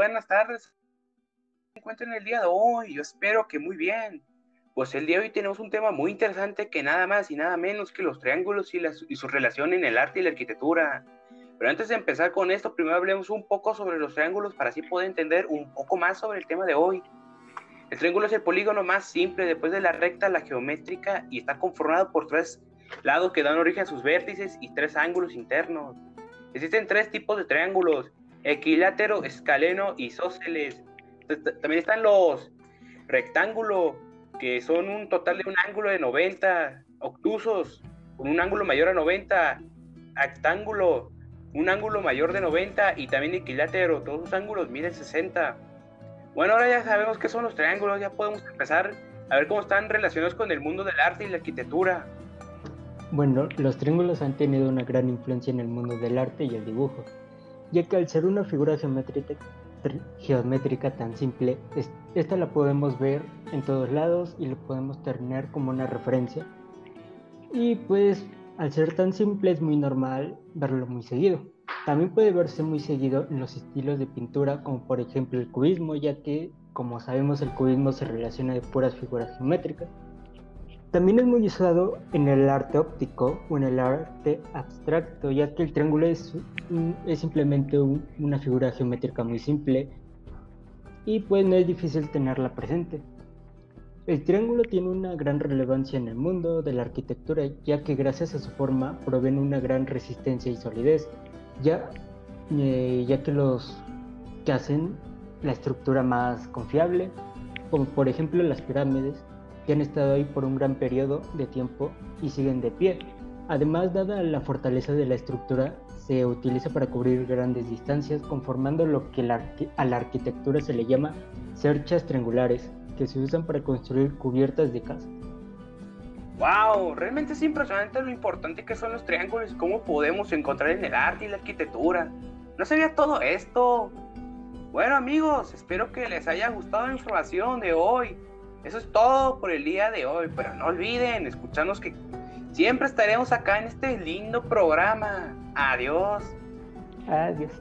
buenas tardes. ¿Cómo se encuentran el día de hoy? Yo espero que muy bien. Pues el día de hoy tenemos un tema muy interesante que nada más y nada menos que los triángulos y, las, y su relación en el arte y la arquitectura. Pero antes de empezar con esto, primero hablemos un poco sobre los triángulos para así poder entender un poco más sobre el tema de hoy. El triángulo es el polígono más simple después de la recta, la geométrica, y está conformado por tres lados que dan origen a sus vértices y tres ángulos internos. Existen tres tipos de triángulos, equilátero, escaleno y isósceles. También están los rectángulos, que son un total de un ángulo de 90, obtusos, con un ángulo mayor a 90, rectángulo, un ángulo mayor de 90 y también equilátero, todos los ángulos miden 60. Bueno, ahora ya sabemos qué son los triángulos, ya podemos empezar a ver cómo están relacionados con el mundo del arte y la arquitectura. Bueno, los triángulos han tenido una gran influencia en el mundo del arte y el dibujo, ya que al ser una figura geométrica, geométrica tan simple, esta la podemos ver en todos lados y lo podemos tener como una referencia. Y pues al ser tan simple es muy normal verlo muy seguido. También puede verse muy seguido en los estilos de pintura como por ejemplo el cubismo, ya que como sabemos el cubismo se relaciona de puras figuras geométricas. También es muy usado en el arte óptico o en el arte abstracto, ya que el triángulo es, simplemente una figura geométrica muy simple y pues no es difícil tenerla presente. El triángulo tiene una gran relevancia en el mundo de la arquitectura, ya que gracias a su forma proveen una gran resistencia y solidez, ya, eh, ya que los que hacen la estructura más confiable, como por ejemplo las pirámides, que han estado ahí por un gran periodo de tiempo y siguen de pie. Además, dada la fortaleza de la estructura, se utiliza para cubrir grandes distancias, conformando lo que a la arquitectura se le llama cerchas triangulares, que se usan para construir cubiertas de casa. ¡Wow! Realmente es impresionante lo importante que son los triángulos y cómo podemos encontrar en el arte y la arquitectura. No sabía todo esto. Bueno amigos, espero que les haya gustado la información de hoy. Eso es todo por el día de hoy, pero no olviden escucharnos que siempre estaremos acá en este lindo programa. Adiós. Adiós.